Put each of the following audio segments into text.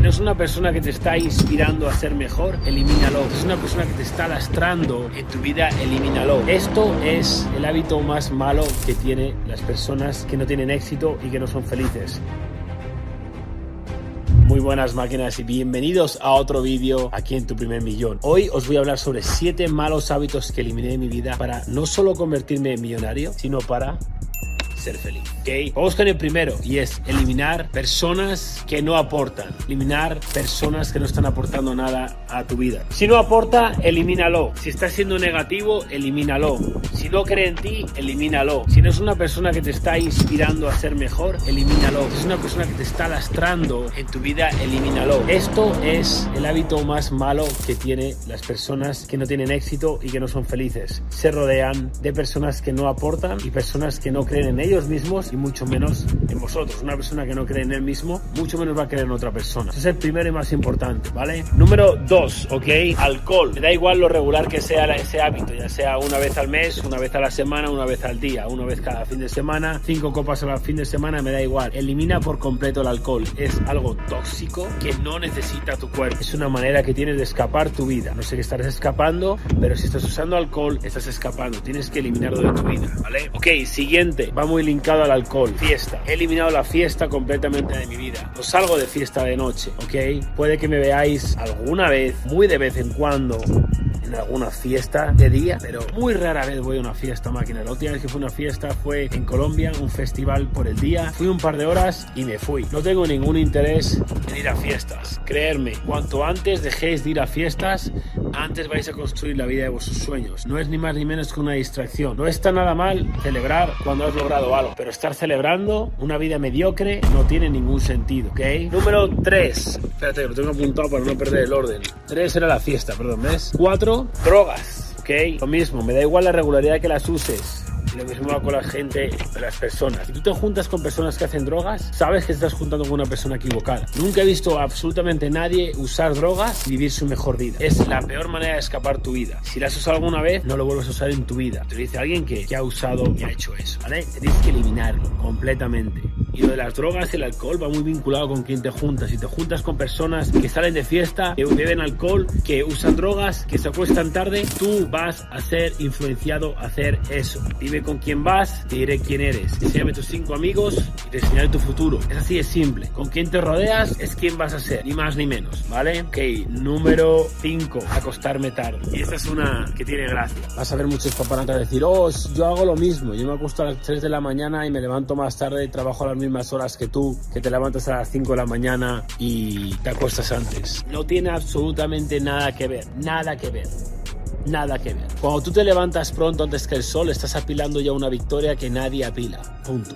Si no es una persona que te está inspirando a ser mejor, elimínalo. Si es una persona que te está lastrando en tu vida, elimínalo. Esto es el hábito más malo que tienen las personas que no tienen éxito y que no son felices. Muy buenas máquinas y bienvenidos a otro vídeo aquí en tu primer millón. Hoy os voy a hablar sobre 7 malos hábitos que eliminé de mi vida para no solo convertirme en millonario, sino para ser feliz. ¿ok? Vamos con el primero y es eliminar personas que no aportan. Eliminar personas que no están aportando nada a tu vida. Si no aporta, elimínalo. Si está siendo negativo, elimínalo. Si no cree en ti, elimínalo. Si no es una persona que te está inspirando a ser mejor, elimínalo. Si es una persona que te está lastrando en tu vida, elimínalo. Esto es el hábito más malo que tiene las personas que no tienen éxito y que no son felices. Se rodean de personas que no aportan y personas que no creen en ellos ellos mismos y mucho menos en vosotros. Una persona que no cree en él mismo, mucho menos va a creer en otra persona. Ese es el primero y más importante, ¿vale? Número dos, ¿ok? Alcohol. Me da igual lo regular que sea ese hábito, ya sea una vez al mes, una vez a la semana, una vez al día, una vez cada fin de semana, cinco copas al fin de semana, me da igual. Elimina por completo el alcohol. Es algo tóxico que no necesita tu cuerpo. Es una manera que tienes de escapar tu vida. No sé qué estarás escapando, pero si estás usando alcohol, estás escapando. Tienes que eliminarlo de tu vida, ¿vale? Ok, siguiente. Vamos linkado al alcohol. Fiesta. He eliminado la fiesta completamente de mi vida. No salgo de fiesta de noche, ¿ok? Puede que me veáis alguna vez, muy de vez en cuando, en alguna fiesta de día, pero muy rara vez voy a una fiesta máquina. La última vez que fue una fiesta fue en Colombia, un festival por el día. Fui un par de horas y me fui. No tengo ningún interés en ir a fiestas. Creerme, cuanto antes dejéis de ir a fiestas, antes vais a construir la vida de vuestros sueños. No es ni más ni menos que una distracción. No está nada mal celebrar cuando has logrado algo, pero estar celebrando una vida mediocre no tiene ningún sentido, ¿ok? Número 3. Espérate, lo tengo apuntado para no perder el orden. 3 era la fiesta, perdón, ¿ves? 4. Drogas, ¿ok? Lo mismo, me da igual la regularidad que las uses lo mismo va con la gente, las personas. Si tú te juntas con personas que hacen drogas, sabes que estás juntando con una persona equivocada. Nunca he visto absolutamente nadie usar drogas y vivir su mejor vida. Es la peor manera de escapar tu vida. Si la has usado alguna vez, no lo vuelves a usar en tu vida. Te dice alguien que, que ha usado y ha hecho eso, ¿vale? Tienes que eliminarlo completamente. Y lo de las drogas y el alcohol va muy vinculado con quién te juntas. Si te juntas con personas que salen de fiesta, que beben alcohol, que usan drogas, que se acuestan tarde, tú vas a ser influenciado a hacer eso. Vive con quién vas, te diré quién eres. Enséñame tus cinco amigos y te enseñaré tu futuro. Es así de simple. Con quién te rodeas es quién vas a ser, ni más ni menos, ¿vale? Ok, número 5, acostarme tarde. Y esta es una que tiene gracia. Vas a ver muchos papanatas decir, oh, yo hago lo mismo. Yo me acuesto a las 3 de la mañana y me levanto más tarde y trabajo a las mismas horas que tú, que te levantas a las 5 de la mañana y te acuestas antes. No tiene absolutamente nada que ver, nada que ver nada que ver. Cuando tú te levantas pronto antes que el sol, estás apilando ya una victoria que nadie apila. Punto.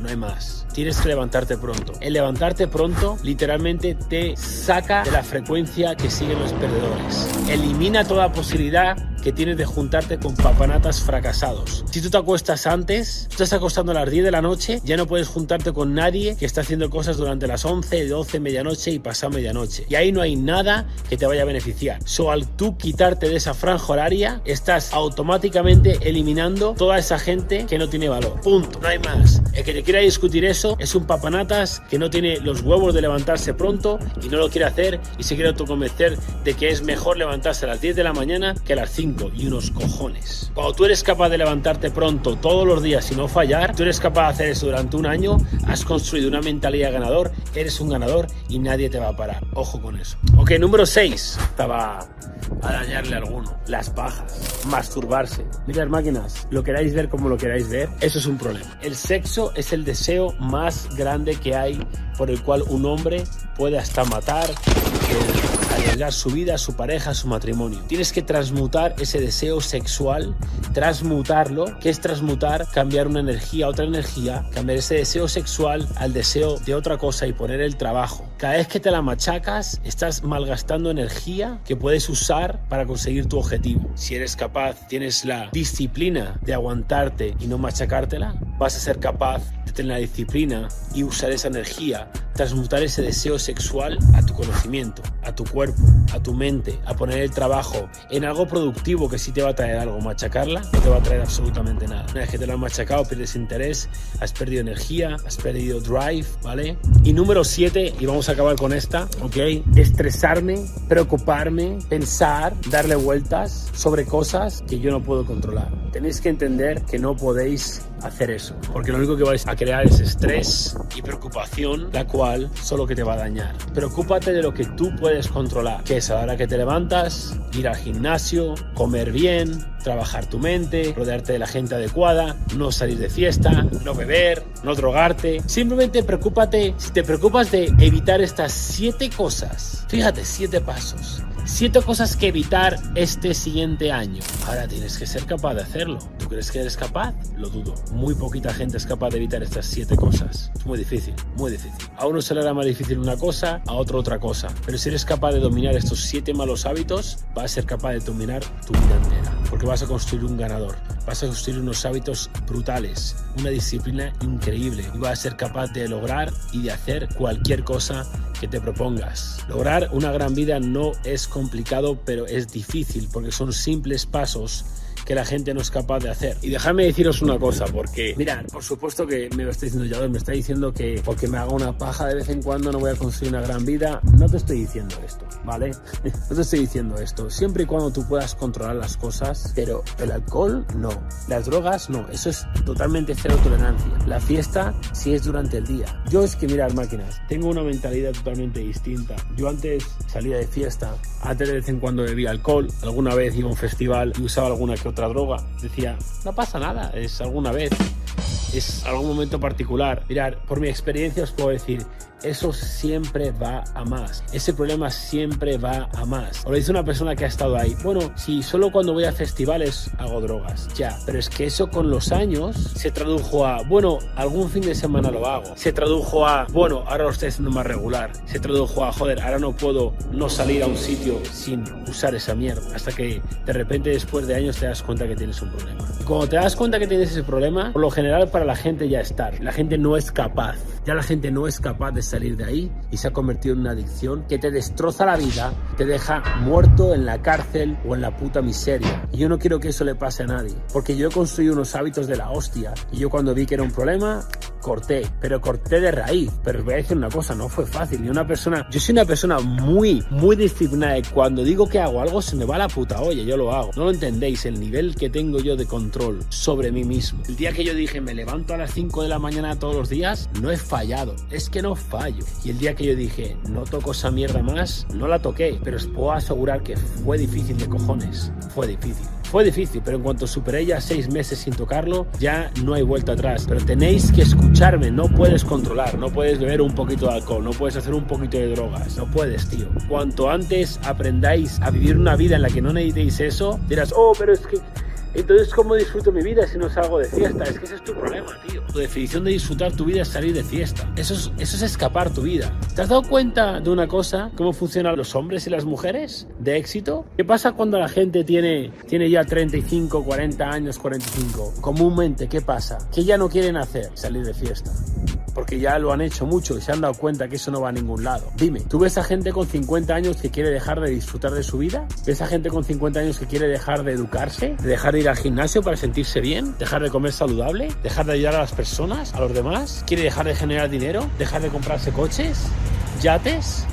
No hay más. Tienes que levantarte pronto. El levantarte pronto literalmente te saca de la frecuencia que siguen los perdedores. Elimina toda posibilidad que tienes de juntarte con papanatas fracasados. Si tú te acuestas antes, estás acostando a las 10 de la noche, ya no puedes juntarte con nadie que está haciendo cosas durante las 11, 12, medianoche y pasado medianoche. Y ahí no hay nada que te vaya a beneficiar. So, al tú quitarte de esa franja horaria, estás automáticamente eliminando toda esa gente que no tiene valor. Punto. No hay más. El que te quiera discutir eso es un papanatas que no tiene los huevos de levantarse pronto y no lo quiere hacer y se quiere autoconvencer de que es mejor levantarse a las 10 de la mañana que a las 5 y unos cojones. Cuando tú eres capaz de levantarte pronto todos los días y no fallar, tú eres capaz de hacer eso durante un año, has construido una mentalidad ganador, eres un ganador y nadie te va a parar. Ojo con eso. Ok, número 6. Estaba a dañarle a alguno. Las pajas, masturbarse. Mirad máquinas, lo queráis ver como lo queráis ver, eso es un problema. El sexo es el deseo más grande que hay por el cual un hombre puede hasta matar, arriesgar su vida, su pareja, su matrimonio. Tienes que transmutar ese deseo sexual, transmutarlo. ¿Qué es transmutar? Cambiar una energía a otra energía, cambiar ese deseo sexual al deseo de otra cosa y poner el trabajo. Cada vez que te la machacas, estás malgastando energía que puedes usar para conseguir tu objetivo. Si eres capaz, tienes la disciplina de aguantarte y no machacártela, vas a ser capaz de tener la disciplina y usar esa energía, transmutar ese deseo sexual a tu conocimiento, a tu cuerpo, a tu mente, a poner el trabajo en algo productivo que sí te va a traer algo. Machacarla no te va a traer absolutamente nada. Una vez que te lo han machacado, pierdes interés, has perdido energía, has perdido drive, ¿vale? Y número 7, y vamos a acabar con esta, ¿ok? Estresarme, preocuparme, pensar, darle vueltas sobre cosas que yo no puedo controlar. Tenéis que entender que no podéis hacer eso, porque lo único que vais a crear es estrés y preocupación, la cual solo que te va a dañar. Preocúpate de lo que tú puedes controlar, que es a la hora que te levantas, ir al gimnasio, comer bien, trabajar tu mente, rodearte de la gente adecuada, no salir de fiesta, no beber, no drogarte. Simplemente preocúpate, si te preocupas de evitar estas siete cosas, fíjate, siete pasos. Siete cosas que evitar este siguiente año. Ahora tienes que ser capaz de hacerlo. ¿Tú crees que eres capaz? Lo dudo. Muy poquita gente es capaz de evitar estas siete cosas. Es muy difícil, muy difícil. A uno se le hará más difícil una cosa, a otro otra cosa. Pero si eres capaz de dominar estos siete malos hábitos, vas a ser capaz de dominar tu vida entera. Porque vas a construir un ganador. Vas a construir unos hábitos brutales, una disciplina increíble y vas a ser capaz de lograr y de hacer cualquier cosa que te propongas. Lograr una gran vida no es complicado, pero es difícil porque son simples pasos que la gente no es capaz de hacer. Y dejadme deciros una cosa, porque, mirad, por supuesto que me lo está diciendo ya, me está diciendo que porque me haga una paja de vez en cuando no voy a construir una gran vida. No te estoy diciendo esto, ¿vale? No te estoy diciendo esto. Siempre y cuando tú puedas controlar las cosas, pero el alcohol no. Las drogas no. Eso es totalmente cero tolerancia. La fiesta sí es durante el día. Yo es que, mirad, máquinas, tengo una mentalidad totalmente distinta. Yo antes salía de fiesta, antes de vez en cuando bebía alcohol, alguna vez iba a un festival y usaba alguna que otra droga. Decía, no pasa nada, es alguna vez, es algún momento particular. Mirar, por mi experiencia os puedo decir, eso siempre va a más. Ese problema siempre va a más. O lo dice una persona que ha estado ahí. Bueno, si solo cuando voy a festivales hago drogas. Ya, pero es que eso con los años se tradujo a, bueno, algún fin de semana lo hago. Se tradujo a, bueno, ahora lo estoy haciendo más regular. Se tradujo a, joder, ahora no puedo no salir a un sitio sin usar esa mierda. Hasta que de repente después de años te das cuenta que tienes un problema. Cuando te das cuenta que tienes ese problema, por lo general para la gente ya está. La gente no es capaz. Ya la gente no es capaz de salir de ahí y se ha convertido en una adicción que te destroza la vida, te deja muerto en la cárcel o en la puta miseria. Y yo no quiero que eso le pase a nadie, porque yo he construido unos hábitos de la hostia y yo cuando vi que era un problema, corté, pero corté de raíz. Pero voy a decir una cosa, no fue fácil. Ni una persona, yo soy una persona muy, muy disciplinada y cuando digo que hago algo se me va la puta olla, yo lo hago. No lo entendéis, el nivel que tengo yo de control sobre mí mismo. El día que yo dije me levanto a las 5 de la mañana todos los días, no he fallado, es que no fallo. Y el día que yo dije no toco esa mierda más, no la toqué, pero os puedo asegurar que fue difícil de cojones, fue difícil. Fue difícil, pero en cuanto superé ya seis meses sin tocarlo, ya no hay vuelta atrás. Pero tenéis que escucharme, no puedes controlar, no puedes beber un poquito de alcohol, no puedes hacer un poquito de drogas, no puedes, tío. Cuanto antes aprendáis a vivir una vida en la que no necesitéis eso, dirás, oh, pero es que entonces, ¿cómo disfruto mi vida si no salgo de fiesta? Es que ese es tu problema, tío. Tu definición de disfrutar tu vida es salir de fiesta. Eso es, eso es escapar tu vida. ¿Te has dado cuenta de una cosa? ¿Cómo funcionan los hombres y las mujeres de éxito? ¿Qué pasa cuando la gente tiene, tiene ya 35, 40 años, 45? Comúnmente, ¿qué pasa? ¿Qué ya no quieren hacer? Salir de fiesta porque ya lo han hecho mucho y se han dado cuenta que eso no va a ningún lado. Dime, ¿tú ves a gente con 50 años que quiere dejar de disfrutar de su vida? ¿Ves a gente con 50 años que quiere dejar de educarse? ¿De dejar de ir al gimnasio para sentirse bien? ¿Dejar de comer saludable? ¿Dejar de ayudar a las personas? ¿A los demás? ¿Quiere dejar de generar dinero? ¿Dejar de comprarse coches? ¿Yates?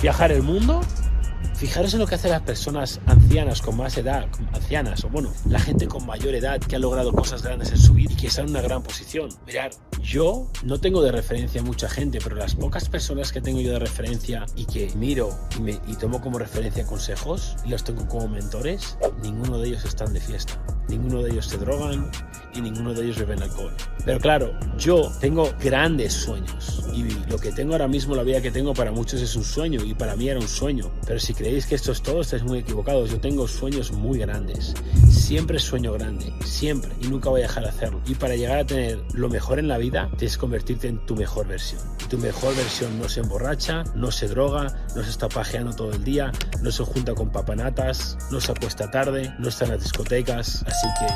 ¿Viajar el mundo? Fijaros en lo que hacen las personas ancianas con más edad, ancianas, o bueno, la gente con mayor edad que ha logrado cosas grandes en su vida y que está en una gran posición. Mirad, yo no tengo de referencia mucha gente, pero las pocas personas que tengo yo de referencia y que miro y, y tomo como referencia consejos y los tengo como mentores, ninguno de ellos están de fiesta. Ninguno de ellos se drogan y ninguno de ellos beben alcohol. Pero claro, yo tengo grandes sueños y lo que tengo ahora mismo, la vida que tengo para muchos es un sueño y para mí era un sueño. Pero si creéis que esto es todo, estáis muy equivocados. Yo tengo sueños muy grandes. Siempre sueño grande, siempre y nunca voy a dejar de hacerlo. Y para llegar a tener lo mejor en la vida, que convertirte en tu mejor versión. Tu mejor versión no se emborracha, no se droga, no se está pajeando todo el día, no se junta con papanatas, no se acuesta tarde, no está en las discotecas. Así que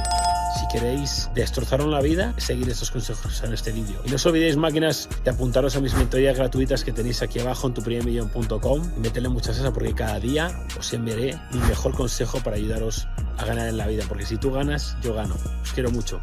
Si queréis destrozaros la vida, seguid estos consejos en este vídeo. Y no os olvidéis, máquinas, de apuntaros a mis mentorías gratuitas que tenéis aquí abajo en tuprimermillón.com y meterle muchas esas porque cada día os enviaré mi mejor consejo para ayudaros a ganar en la vida. Porque si tú ganas, yo gano. Os quiero mucho.